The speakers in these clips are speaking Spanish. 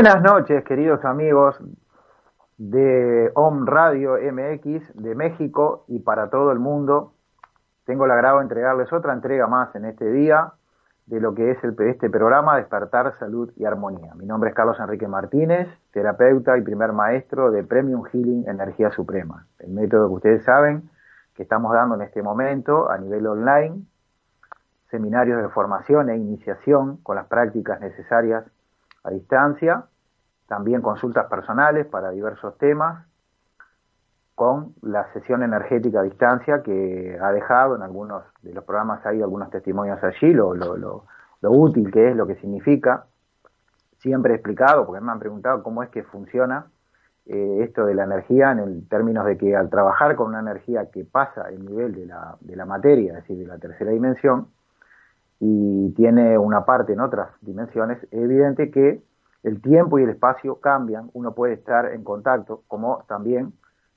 Buenas noches, queridos amigos de OM Radio MX de México y para todo el mundo. Tengo el agrado de entregarles otra entrega más en este día de lo que es el, este programa Despertar Salud y Armonía. Mi nombre es Carlos Enrique Martínez, terapeuta y primer maestro de Premium Healing Energía Suprema, el método que ustedes saben que estamos dando en este momento a nivel online, seminarios de formación e iniciación con las prácticas necesarias a distancia, también consultas personales para diversos temas, con la sesión energética a distancia que ha dejado en algunos de los programas, hay algunos testimonios allí, lo, lo, lo, útil que es, lo que significa. Siempre he explicado, porque me han preguntado cómo es que funciona eh, esto de la energía en términos de que al trabajar con una energía que pasa el nivel de la, de la materia, es decir, de la tercera dimensión, y tiene una parte en otras dimensiones, es evidente que el tiempo y el espacio cambian, uno puede estar en contacto, como también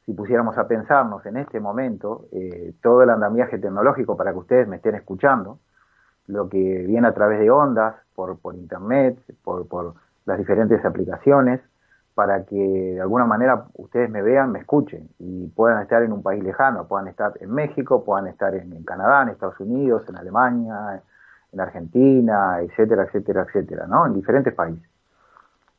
si pusiéramos a pensarnos en este momento eh, todo el andamiaje tecnológico para que ustedes me estén escuchando, lo que viene a través de ondas, por, por internet, por, por las diferentes aplicaciones, para que de alguna manera ustedes me vean, me escuchen y puedan estar en un país lejano, puedan estar en México, puedan estar en, en Canadá, en Estados Unidos, en Alemania, en Argentina, etcétera, etcétera, etcétera, ¿no? En diferentes países.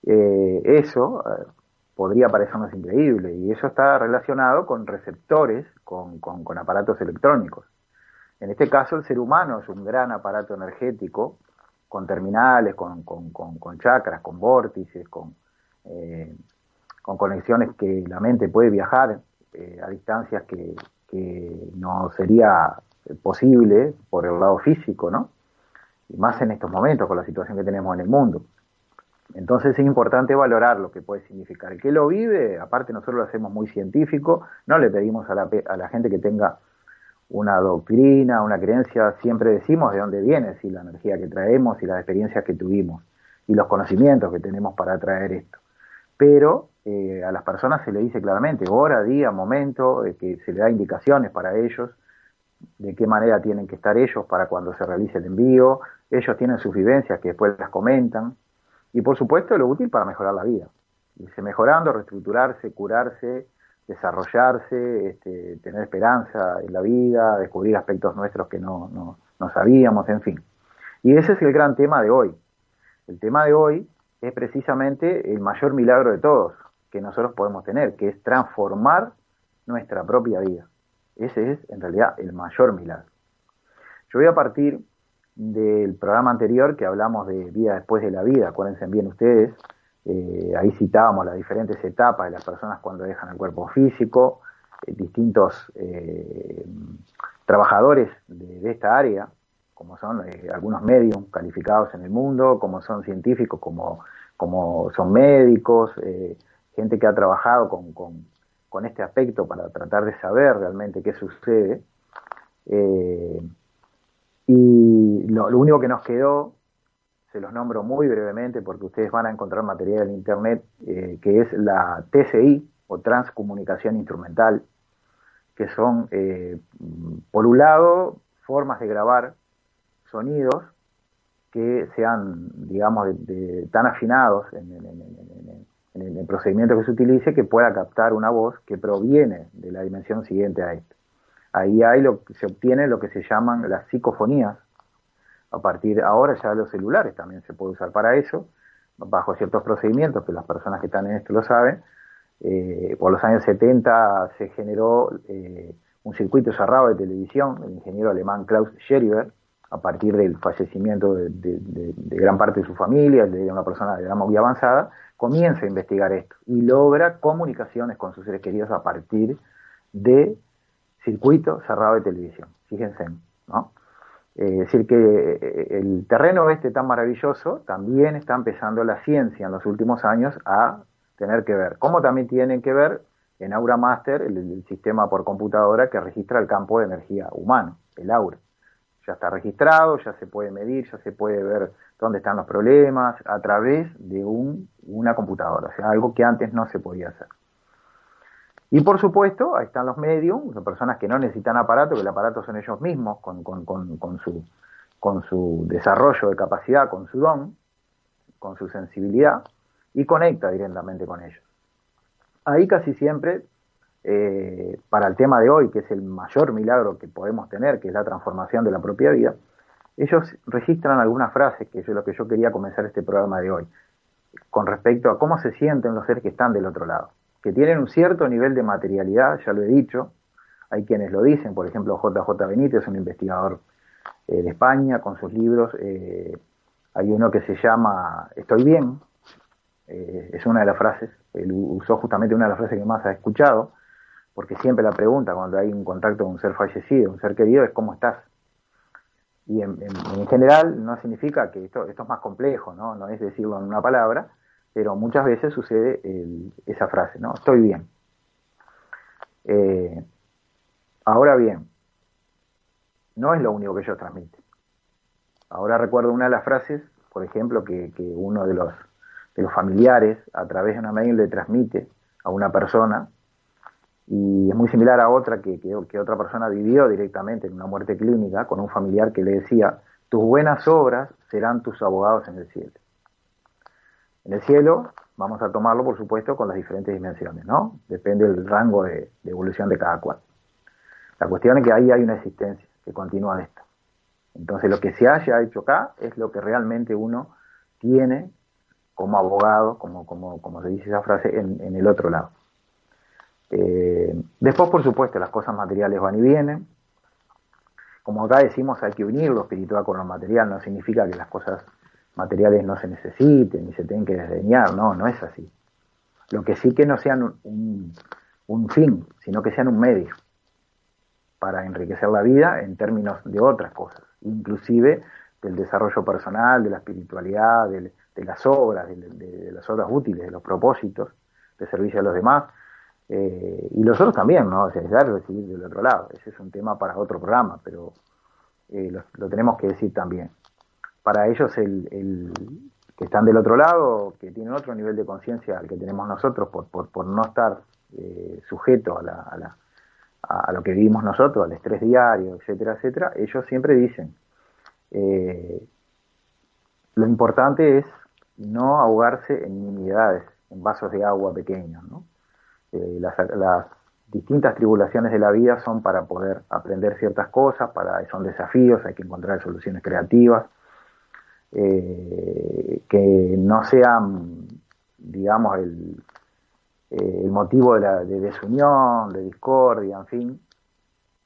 Eh, eso eh, podría parecernos increíble y eso está relacionado con receptores, con, con, aparatos electrónicos. En este caso el ser humano es un gran aparato energético con terminales, con, con chakras, con vórtices, con, eh, con conexiones que la mente puede viajar a distancias que, que no sería posible por el lado físico, ¿no? Más en estos momentos con la situación que tenemos en el mundo. Entonces es importante valorar lo que puede significar. El que lo vive, aparte nosotros lo hacemos muy científico, no le pedimos a la, a la gente que tenga una doctrina, una creencia, siempre decimos de dónde viene, si la energía que traemos y las experiencias que tuvimos y los conocimientos que tenemos para traer esto. Pero eh, a las personas se le dice claramente hora, día, momento, eh, que se le da indicaciones para ellos, de qué manera tienen que estar ellos para cuando se realice el envío, ellos tienen sus vivencias que después las comentan, y por supuesto lo útil para mejorar la vida. Irse mejorando, reestructurarse, curarse, desarrollarse, este, tener esperanza en la vida, descubrir aspectos nuestros que no, no, no sabíamos, en fin. Y ese es el gran tema de hoy. El tema de hoy es precisamente el mayor milagro de todos que nosotros podemos tener, que es transformar nuestra propia vida. Ese es en realidad el mayor milagro. Yo voy a partir del programa anterior que hablamos de vida después de la vida, acuérdense bien ustedes, eh, ahí citábamos las diferentes etapas de las personas cuando dejan el cuerpo físico, eh, distintos eh, trabajadores de, esta área, como son algunos medios calificados en el mundo, como son científicos, como, como son médicos, gente que ha trabajado con, con, este aspecto para tratar de saber realmente qué sucede. Y lo, lo único que nos quedó se los nombro muy brevemente porque ustedes van a encontrar material en Internet, eh, que es la TCI o Transcomunicación Instrumental, que son, eh, por un lado, formas de grabar sonidos que sean, digamos, tan afinados en, el procedimiento que se utilice que pueda captar una voz que proviene de la dimensión siguiente a esta. Ahí hay lo que se obtiene lo que se llaman las psicofonías, a partir de ahora ya los celulares también se puede usar para eso, bajo ciertos procedimientos, que las personas que están en esto lo saben. Eh, por los años 70 se generó eh, un circuito cerrado de televisión, el ingeniero alemán Klaus Scheriber, a partir del fallecimiento de, gran parte de su familia, de una persona de edad muy avanzada, comienza a investigar esto y logra comunicaciones con sus seres queridos a partir de circuito cerrado de televisión. Fíjense, ¿no? Es eh, decir, que eh, el terreno este tan maravilloso también está empezando la ciencia en los últimos años a tener que ver. Como también tienen que ver en Aura Master, el, sistema por computadora que registra el campo de energía humano, el Aura. Ya está registrado, ya se puede medir, ya se puede ver dónde están los problemas a través de una computadora, o sea, algo que antes no se podía hacer. Y por supuesto, ahí están los medios, las personas que no necesitan aparato, que el aparato son ellos mismos, con, su, con su desarrollo de capacidad, con su don, con su sensibilidad, y conecta directamente con ellos. Ahí casi siempre, eh, para el tema de hoy, que es el mayor milagro que podemos tener, que es la transformación de la propia vida, ellos registran algunas frases, que es lo que yo quería comenzar este programa de hoy, con respecto a cómo se sienten los seres que están del otro lado que tienen un cierto nivel de materialidad, ya lo he dicho, hay quienes lo dicen, por ejemplo JJ Benítez, un investigador eh, de España, con sus libros, eh, hay uno que se llama Estoy bien, eh, es una de las frases, él usó justamente una de las frases que más ha escuchado, porque siempre la pregunta cuando hay un contacto con un ser fallecido, un ser querido, es ¿cómo estás? Y en, general no significa que esto, esto es más complejo, ¿no? no es decirlo en una palabra, pero muchas veces sucede esa frase, ¿no? Estoy bien. Eh, ahora bien, no es lo único que ellos transmiten. Ahora recuerdo una de las frases, por ejemplo, que, uno de los, de los familiares a través de una mail le transmite a una persona y es muy similar a otra que, que, otra persona vivió directamente en una muerte clínica con un familiar que le decía, tus buenas obras serán tus abogados en el cielo. En el cielo vamos a tomarlo, por supuesto, con las diferentes dimensiones, ¿no? Depende del rango de, evolución de cada cual. La cuestión es que ahí hay una existencia que continúa esto. Entonces, lo que se haya hecho acá es lo que realmente uno tiene como abogado, como se dice esa frase, en, el otro lado. Eh, después, por supuesto, las cosas materiales van y vienen. Como acá decimos, hay que unir lo espiritual con lo material, no significa que las cosas materiales no se necesiten ni se tienen que desdeñar, no, no es así. Lo que sí que no sean un, fin, sino que sean un medio para enriquecer la vida en términos de otras cosas, inclusive del desarrollo personal, de la espiritualidad, de, las obras, de, las obras útiles, de los propósitos de servicio a los demás, eh, y los otros también, ¿no? O sea, dar y recibir del otro lado. Ese es un tema para otro programa, pero eh, lo tenemos que decir también para ellos el, que están del otro lado, que tienen otro nivel de conciencia al que tenemos nosotros por, por, no estar eh, sujeto a, la, a, lo que vivimos nosotros, al estrés diario, etcétera, etcétera, ellos siempre dicen, eh, lo importante es no ahogarse en nimiedades, en vasos de agua pequeños. Eh, las, las, distintas tribulaciones de la vida son para poder aprender ciertas cosas, para son desafíos, hay que encontrar soluciones creativas eh, que no sean, digamos, el, el motivo de, la, de desunión, de discordia, en fin,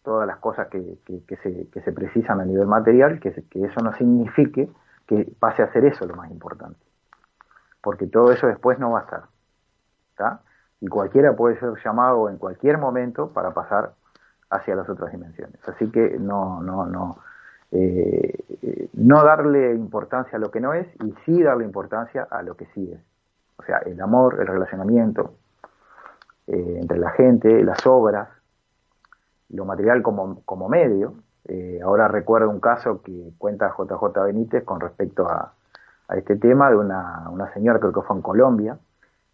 todas las cosas que, se, que se, precisan a nivel material, que, que, eso no signifique que pase a ser eso lo más importante. Porque todo eso después no va a estar. ¿está? Y cualquiera puede ser llamado en cualquier momento para pasar hacia las otras dimensiones. Así que no, no, no, eh, no darle importancia a lo que no es y sí darle importancia a lo que sí es. O sea, el amor, el relacionamiento eh, entre la gente, las obras, lo material como, como medio. Eh, ahora recuerdo un caso que cuenta JJ Benítez con respecto a, a este tema de una, una, señora, creo que fue en Colombia,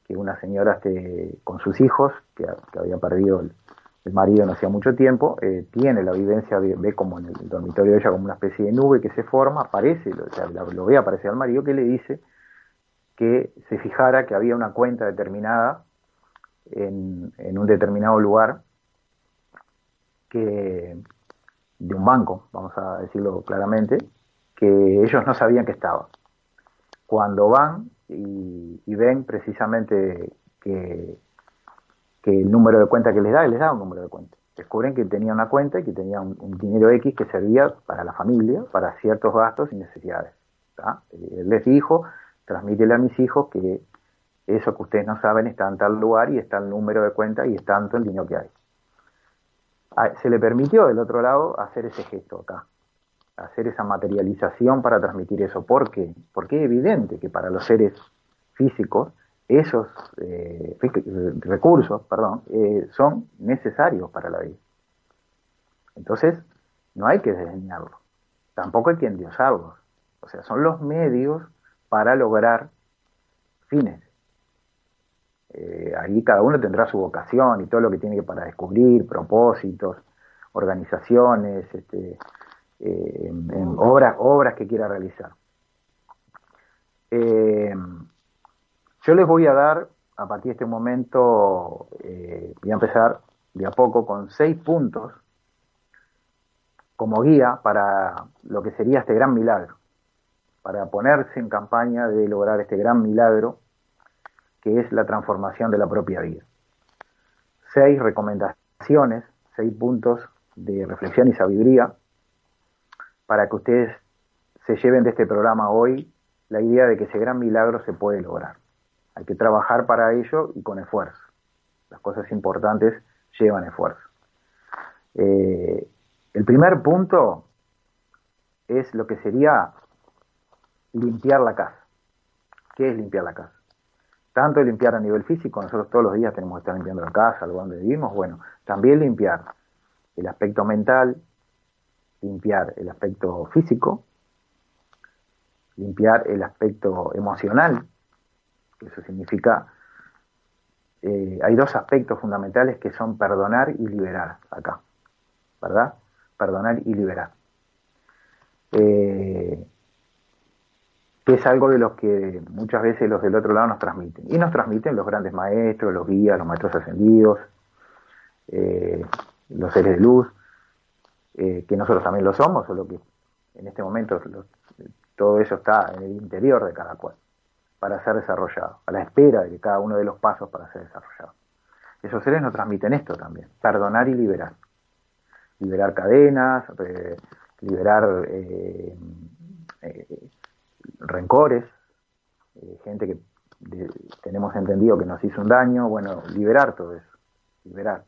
que una señora este, con sus hijos, que, había perdido el, marido no hacía mucho tiempo, eh, tiene la vivencia, ve, como en el dormitorio de ella como una especie de nube que se forma, aparece, lo, ve aparecer al marido que le dice que se fijara que había una cuenta determinada en, en un determinado lugar que de un banco, vamos a decirlo claramente, que ellos no sabían que estaba. Cuando van y, ven precisamente que, que, el número de cuenta que les da, les da un número de cuenta. Descubren que tenía una cuenta y que tenía un, dinero X que servía para la familia, para ciertos gastos y necesidades. Él les dijo, transmítele a mis hijos que eso que ustedes no saben está en tal lugar y está el número de cuenta y es tanto el dinero que hay se le permitió del otro lado hacer ese gesto acá, hacer esa materialización para transmitir eso. ¿Por qué? Porque es evidente que para los seres físicos esos eh, recursos perdón, eh, son necesarios para la vida. Entonces, no hay que desdeñarlos, tampoco hay que endiosarlos. O sea, son los medios para lograr fines. Eh, ahí cada uno tendrá su vocación y todo lo que tiene para descubrir, propósitos, organizaciones, este, eh, obras, obras que quiera realizar. Eh, yo les voy a dar, a partir de este momento, voy a empezar de a poco con seis puntos como guía para lo que sería este gran milagro, para ponerse en campaña de lograr este gran milagro que es la transformación de la propia vida. Seis recomendaciones, seis puntos de reflexión y sabiduría para que ustedes se lleven de este programa hoy la idea de que ese gran milagro se puede lograr. Hay que trabajar para ello y con esfuerzo. Las cosas importantes llevan esfuerzo. Eh, el primer punto es lo que sería limpiar la casa. ¿Qué es limpiar la casa? tanto limpiar a nivel físico, nosotros todos los días tenemos que estar limpiando la casa, lugar donde vivimos, bueno, también limpiar el aspecto mental, limpiar el aspecto físico, limpiar el aspecto emocional, eso significa, eh, hay dos aspectos fundamentales que son perdonar y liberar acá, ¿verdad? Perdonar y liberar. Eh, que es algo de los que muchas veces los del otro lado nos transmiten. Y nos transmiten los grandes maestros, los guías, los maestros ascendidos, eh, los seres de luz, eh, que nosotros también lo somos, solo que en este momento todo eso está en el interior de cada cual, para ser desarrollado, a la espera de cada uno de los pasos para ser desarrollado. Esos seres nos transmiten esto también, perdonar y liberar. Liberar cadenas, eh, liberar rencores, eh, gente que tenemos entendido que nos hizo un daño, bueno, liberar todo eso, liberar.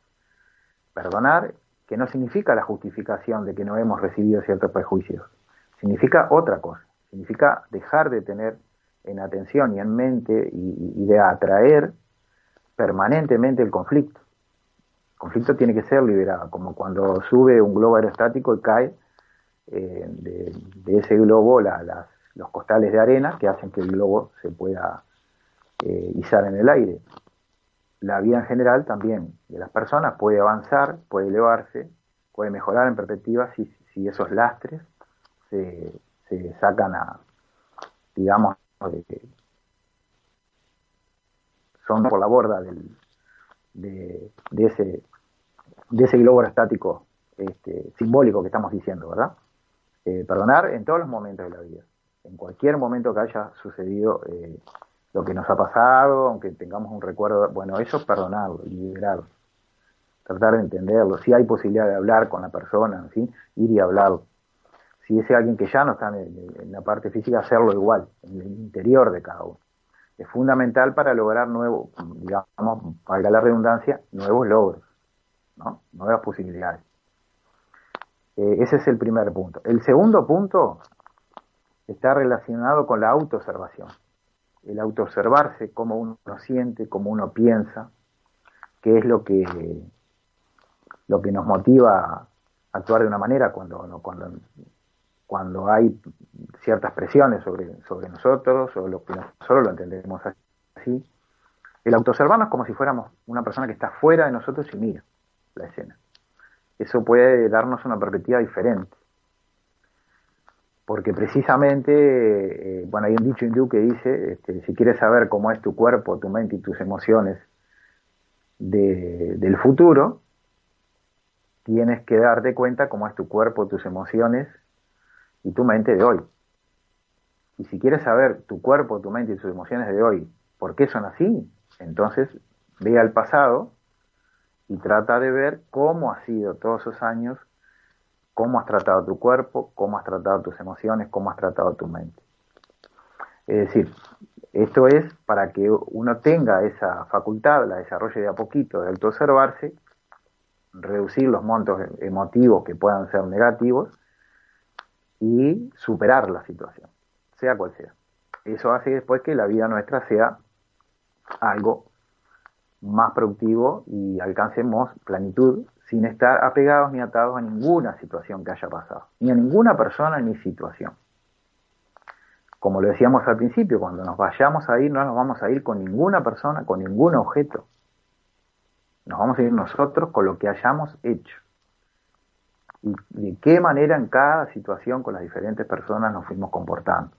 Perdonar, que no significa la justificación de que no hemos recibido ciertos prejuicios, significa otra cosa, significa dejar de tener en atención y en mente y, de atraer permanentemente el conflicto. El conflicto tiene que ser liberado, como cuando sube un globo aerostático y cae eh, de, ese globo los costales de arena que hacen que el globo se pueda eh, izar en el aire. La vida en general también de las personas puede avanzar, puede elevarse, puede mejorar en perspectiva si, si esos lastres se, se, sacan a, digamos, son por la borda del, de, de, ese, de ese globo estático este, simbólico que estamos diciendo, ¿verdad? Eh, perdonar en todos los momentos de la vida en cualquier momento que haya sucedido eh, lo que nos ha pasado, aunque tengamos un recuerdo, bueno, eso perdonarlo, liberarlo, tratar de entenderlo, si hay posibilidad de hablar con la persona, fin, ir y hablarlo. Si es alguien que ya no está en, la parte física, hacerlo igual, en el interior de cada uno. Es fundamental para lograr nuevos, digamos, valga la redundancia, nuevos logros, ¿no? nuevas posibilidades. Eh, ese es el primer punto. El segundo punto está relacionado con la autoobservación. El autoobservarse, cómo uno siente, cómo uno piensa, qué es lo que, lo que nos motiva a actuar de una manera cuando, cuando, cuando hay ciertas presiones sobre, sobre nosotros o lo que nosotros lo entendemos así. El autoobservarnos como si fuéramos una persona que está fuera de nosotros y mira la escena eso puede darnos una perspectiva diferente. Porque precisamente, eh, bueno, hay un dicho hindú que dice, este, si quieres saber cómo es tu cuerpo, tu mente y tus emociones del futuro, tienes que darte cuenta cómo es tu cuerpo, tus emociones y tu mente de hoy. Y si quieres saber tu cuerpo, tu mente y tus emociones de hoy, ¿por qué son así? Entonces ve al pasado y trata de ver cómo ha sido todos esos años, cómo has tratado tu cuerpo, cómo has tratado tus emociones, cómo has tratado tu mente. Es decir, esto es para que uno tenga esa facultad, la desarrolle de a poquito, de autoobservarse, reducir los montos emotivos que puedan ser negativos y superar la situación, sea cual sea. Eso hace después que la vida nuestra sea algo más productivo y alcancemos plenitud sin estar apegados ni atados a ninguna situación que haya pasado, ni a ninguna persona ni situación. Como lo decíamos al principio, cuando nos vayamos a ir, no nos vamos a ir con ninguna persona, con ningún objeto. Nos vamos a ir nosotros con lo que hayamos hecho. Y de qué manera en cada situación con las diferentes personas nos fuimos comportando,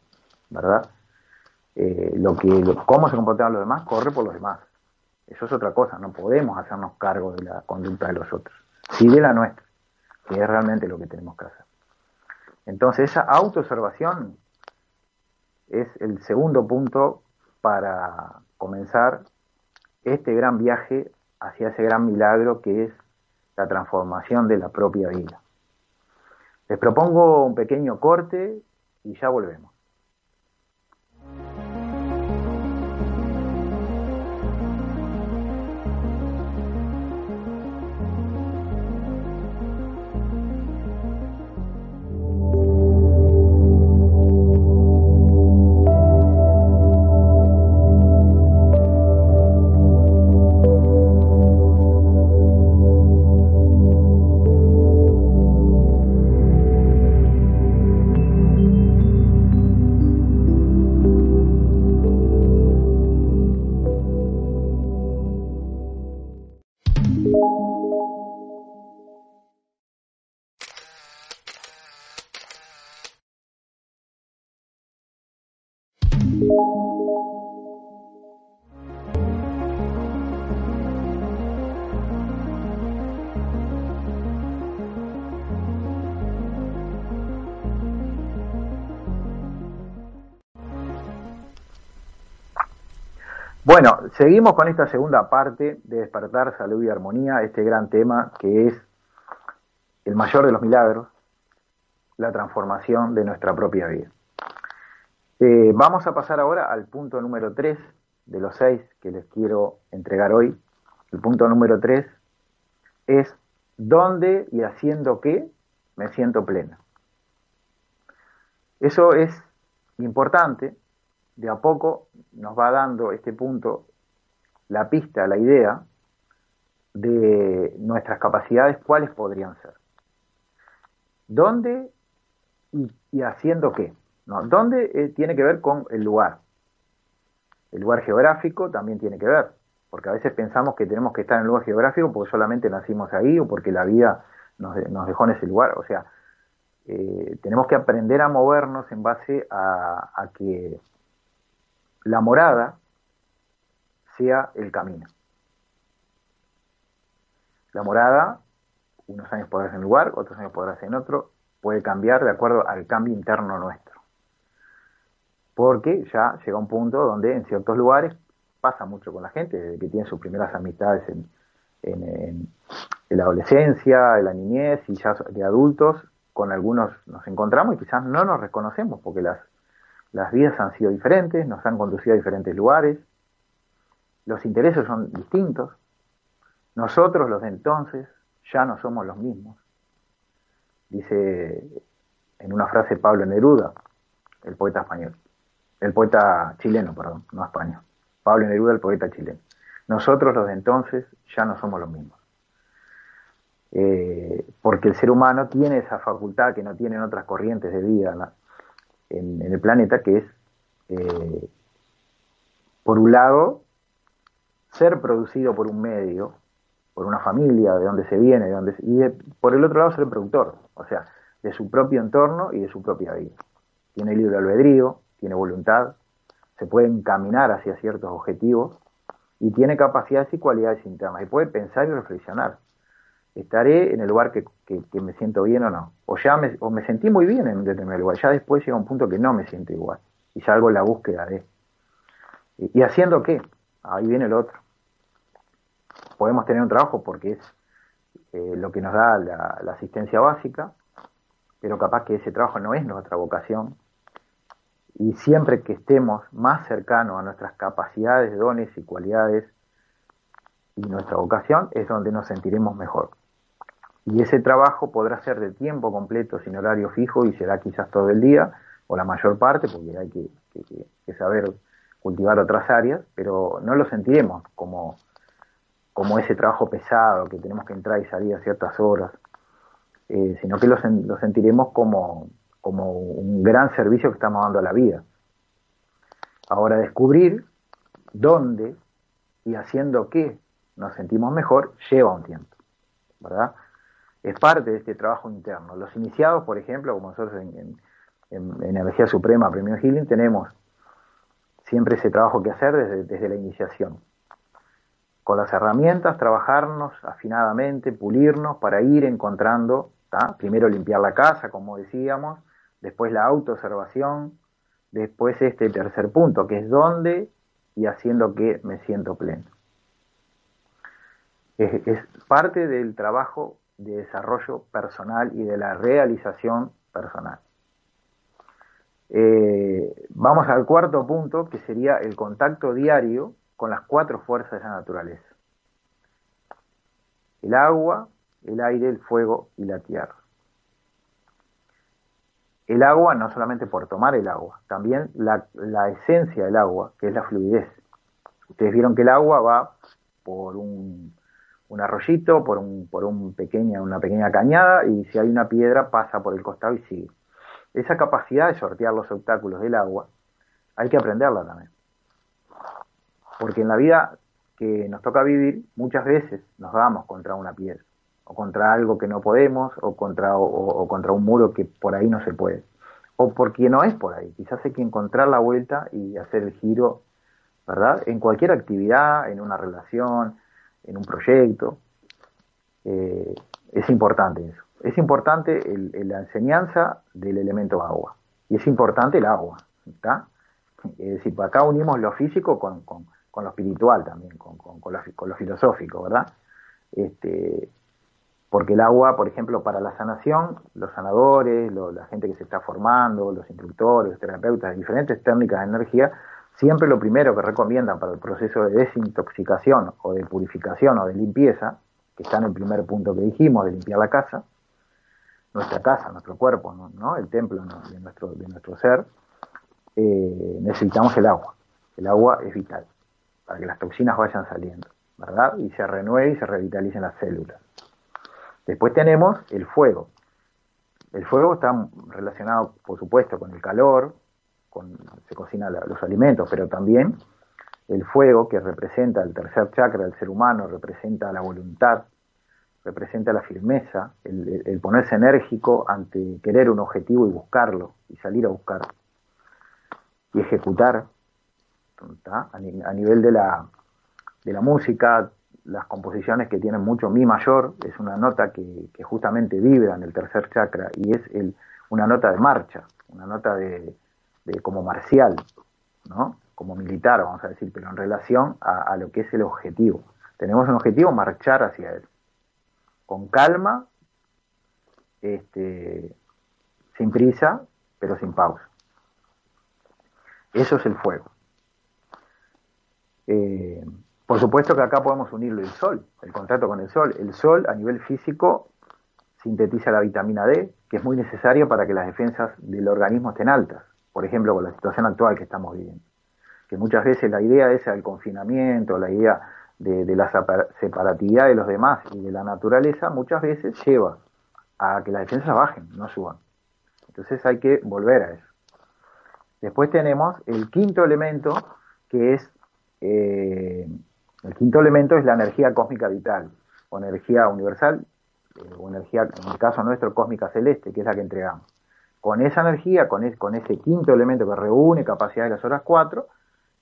¿verdad? Eh, lo que, cómo se comportaban los demás corre por los demás. Eso es otra cosa, no podemos hacernos cargo de la conducta de los otros, sí de la nuestra, que es realmente lo que tenemos que hacer. Entonces, esa autoobservación es el segundo punto para comenzar este gran viaje hacia ese gran milagro que es la transformación de la propia vida. Les propongo un pequeño corte y ya volvemos. Bueno, seguimos con esta segunda parte de Despertar, Salud y Armonía, este gran tema que es el mayor de los milagros, la transformación de nuestra propia vida. Eh, vamos a pasar ahora al punto número 3 de los seis que les quiero entregar hoy. El punto número 3 es ¿dónde y haciendo qué me siento plena? Eso es importante de a poco nos va dando este punto la pista, la idea de nuestras capacidades, cuáles podrían ser. ¿Dónde y, haciendo qué? ¿No? ¿Dónde eh, tiene que ver con el lugar? El lugar geográfico también tiene que ver, porque a veces pensamos que tenemos que estar en el lugar geográfico porque solamente nacimos ahí o porque la vida nos, dejó en ese lugar. O sea, eh, tenemos que aprender a movernos en base a que la morada sea el camino. La morada, unos años podrá ser en un lugar, otros años podrá ser en otro, puede cambiar de acuerdo al cambio interno nuestro. porque ya llega un punto donde en ciertos lugares pasa mucho con la gente, desde que tiene sus primeras amistades en, en, la adolescencia, en la niñez y ya de adultos, con algunos nos encontramos y quizás no nos reconocemos porque las, las vidas han sido diferentes, nos han conducido a diferentes lugares, los intereses son distintos, nosotros los de entonces ya no somos los mismos. Dice en una frase Pablo Neruda, el poeta español, el poeta chileno, perdón, no español. Pablo Neruda, el poeta chileno. Nosotros los de entonces ya no somos los mismos. Eh, porque el ser humano tiene esa facultad que no tienen otras corrientes de vida en, el planeta, que es, eh, por un lado, ser producido por un medio, por una familia, de donde se viene, de donde y por el otro lado ser productor, o sea, de su propio entorno y de su propia vida. Tiene libre albedrío, tiene voluntad, se puede encaminar hacia ciertos objetivos y tiene capacidades y cualidades internas y puede pensar y reflexionar. ¿Estaré en el lugar que, me siento bien o no? O ya me, o me sentí muy bien en un determinado lugar, ya después llega un punto que no me siento igual y salgo en la búsqueda de. ¿Y, haciendo qué? Ahí viene el otro. Podemos tener un trabajo porque es eh, lo que nos da la asistencia básica, pero capaz que ese trabajo no es nuestra vocación, y siempre que estemos más cercanos a nuestras capacidades, dones y cualidades y nuestra vocación es donde nos sentiremos mejor. Y ese trabajo podrá ser de tiempo completo, sin horario fijo, y será quizás todo el día, o la mayor parte, porque hay que, saber cultivar otras áreas, pero no lo sentiremos como, como ese trabajo pesado que tenemos que entrar y salir a ciertas horas, eh, sino que lo sentiremos como, como un gran servicio que estamos dando a la vida. Ahora descubrir dónde y haciendo qué nos sentimos mejor lleva un tiempo, ¿verdad? Es parte de este trabajo interno. Los iniciados, por ejemplo, como nosotros en, Energía Suprema, Premio Healing, tenemos siempre ese trabajo que hacer desde, desde la iniciación. Con las herramientas, trabajarnos afinadamente, pulirnos para ir encontrando, primero limpiar la casa, como decíamos, después la autoobservación, después este tercer punto, que es dónde y haciendo que me siento pleno. Es, parte del trabajo de desarrollo personal y de la realización personal. Eh, vamos al cuarto punto, que sería el contacto diario con las cuatro fuerzas de la naturaleza. El agua, el aire, el fuego y la tierra el agua no solamente por tomar el agua, también la, esencia del agua, que es la fluidez. Ustedes vieron que el agua va por un, arroyito, por, un, por un pequeña, una pequeña cañada, y si hay una piedra pasa por el costado y sigue. Esa capacidad de sortear los obstáculos del agua hay que aprenderla también. Porque en la vida que nos toca vivir, muchas veces nos damos contra una piedra o contra algo que no podemos, o contra, o, contra un muro que por ahí no se puede. O porque no es por ahí. Quizás hay que encontrar la vuelta y hacer el giro, ¿verdad? En cualquier actividad, en una relación, en un proyecto. Eh, es importante eso. Es importante la enseñanza del elemento agua. Y es importante el agua, ¿está? Es decir, acá unimos lo físico con, con, lo espiritual también, con, con, lo, con lo filosófico, ¿verdad? Este, porque el agua, por ejemplo, para la sanación, los sanadores, la gente que se está formando, los instructores, los terapeutas diferentes técnicas de energía, siempre lo primero que recomiendan para el proceso de desintoxicación o de purificación o de limpieza, que está en el primer punto que dijimos, de limpiar la casa, nuestra casa, nuestro cuerpo, ¿no? el templo de, nuestro, de nuestro ser, eh, necesitamos el agua. El agua es vital para que las toxinas vayan saliendo, ¿verdad? Y se renueve y se revitalicen las células. Después tenemos el fuego. El fuego está relacionado, por supuesto, con el calor, con, se cocinan los alimentos, pero también el fuego, que representa el tercer chakra del ser humano, representa la voluntad, representa la firmeza, el, ponerse enérgico ante querer un objetivo y buscarlo, y salir a buscarlo, y ejecutar. A, nivel de la, de la música, las composiciones que tienen mucho mi mayor, es una nota que, justamente vibra en el tercer chakra y es el, una nota de marcha, una nota de, de, como marcial, ¿no? como militar, vamos a decir, pero en relación a, lo que es el objetivo. Tenemos un objetivo, marchar hacia él, con calma, este, sin prisa, pero sin pausa. Eso es el fuego. Eh, por supuesto que acá podemos unirlo el sol, el contacto con el sol. El sol a nivel físico sintetiza la vitamina D, que es muy necesaria para que las defensas del organismo estén altas, por ejemplo, con la situación actual que estamos viviendo. Que muchas veces la idea esa del confinamiento, la idea de, la separatividad de los demás y de la naturaleza, muchas veces lleva a que las defensas bajen, no suban. Entonces hay que volver a eso. Después tenemos el quinto elemento, que es eh, el quinto elemento es la energía cósmica vital, o energía universal, eh, o energía, en el caso nuestro, cósmica celeste, que es la que entregamos. Con esa energía, con, ese quinto elemento que reúne capacidad de las horas cuatro,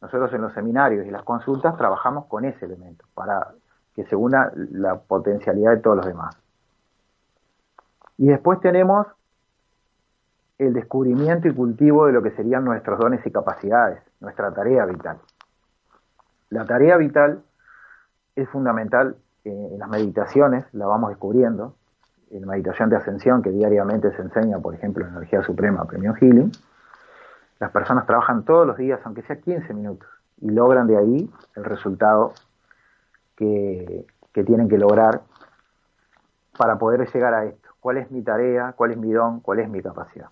nosotros en los seminarios y las consultas trabajamos con ese elemento, para que se una la potencialidad de todos los demás. Y después tenemos el descubrimiento y cultivo de lo que serían nuestros dones y capacidades, nuestra tarea vital. La tarea vital es fundamental eh, en las meditaciones, la vamos descubriendo, en meditación de ascensión que diariamente se enseña, por ejemplo, en Energía Suprema, Premio Healing, las personas trabajan todos los días, aunque sea 15 minutos, y logran de ahí el resultado que, tienen que lograr para poder llegar a esto. ¿Cuál es mi tarea? ¿Cuál es mi don? ¿Cuál es mi capacidad?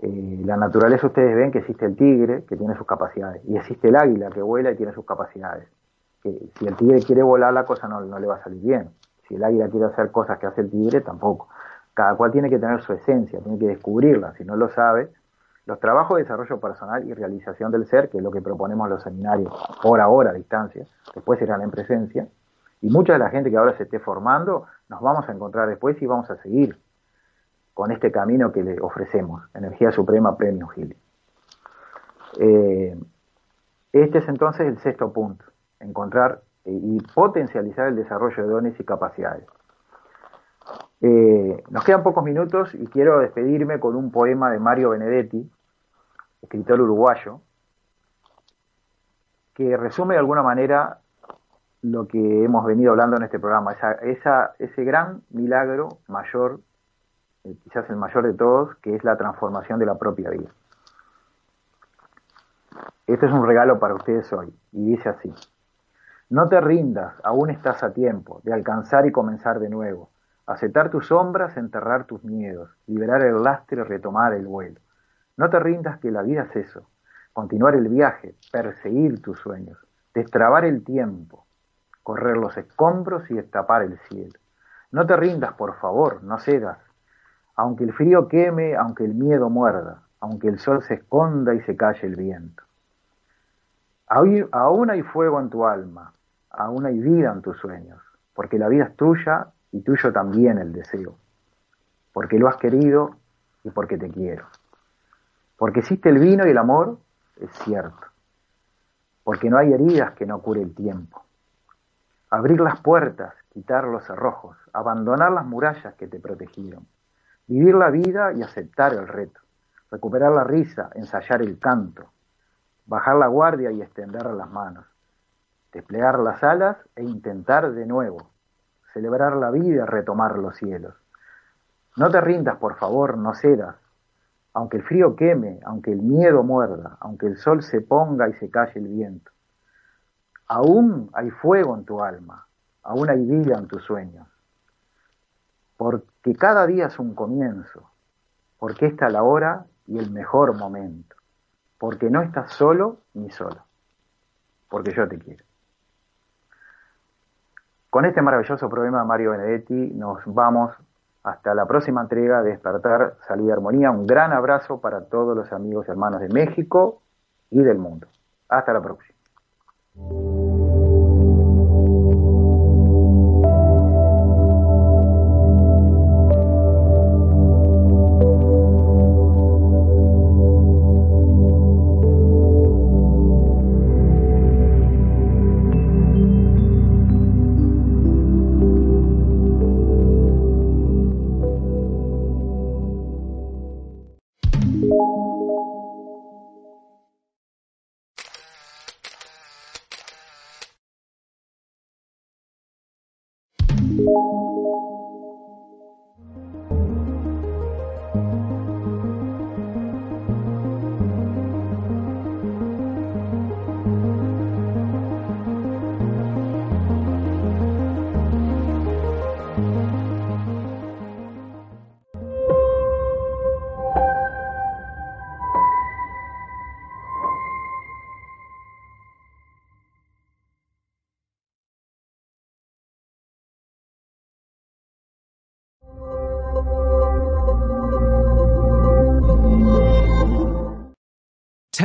Eh, la naturaleza ustedes ven que existe el tigre, que tiene sus capacidades, y existe el águila, que vuela y tiene sus capacidades que si el tigre quiere volar la cosa no le va a salir bien. Si el águila quiere hacer cosas que hace el tigre, tampoco. Cada cual tiene que tener su esencia, tiene que descubrirla. Si no lo sabe, los trabajos de desarrollo personal y realización del ser, que es lo que proponemos en los seminarios, por ahora a distancia, después serán en presencia, y mucha de la gente que ahora se esté formando, nos vamos a encontrar después y vamos a seguir con este camino que le ofrecemos, Energía Suprema Premio Gil. Eh, este es entonces el sexto punto encontrar y potencializar el desarrollo de dones y capacidades. Eh, nos quedan pocos minutos y quiero despedirme con un poema de Mario Benedetti, escritor uruguayo, que resume de alguna manera lo que hemos venido hablando en este programa, esa, ese gran milagro mayor, eh, quizás el mayor de todos, que es la transformación de la propia vida. Este es un regalo para ustedes hoy, y dice así. No te rindas, aún estás a tiempo de alcanzar y comenzar de nuevo. Aceptar tus sombras, enterrar tus miedos, liberar el lastre retomar el vuelo. No te rindas que la vida es eso. Continuar el viaje, perseguir tus sueños, destrabar el tiempo, correr los escombros y destapar el cielo. No te rindas, por favor, no cedas. Aunque el frío queme, aunque el miedo muerda, aunque el sol se esconda y se calle el viento. Aún hay fuego en tu alma, aún hay vida en tus sueños, porque la vida es tuya y tuyo también el deseo, porque lo has querido y porque te quiero. Porque existe el vino y el amor, es cierto, porque no hay heridas que no cure el tiempo. Abrir las puertas, quitar los cerrojos, abandonar las murallas que te protegieron, vivir la vida y aceptar el reto, recuperar la risa, ensayar el canto, bajar la guardia y extender las manos, desplegar las alas e intentar de nuevo, celebrar la vida retomar los cielos. No te rindas, por favor, no cedas. Aunque el frío queme, aunque el miedo muerda, aunque el sol se ponga y se calle el viento. Aún hay fuego en tu alma, aún hay vida en tus sueños. Porque cada día es un comienzo, porque esta es la hora y el mejor momento. Porque no estás solo ni solo, porque yo te quiero. Con este maravilloso programa Mario Benedetti nos vamos hasta la próxima entrega de Despertar, Salud y Armonía. Un gran abrazo para todos los amigos y hermanos de México y del mundo. Hasta la próxima.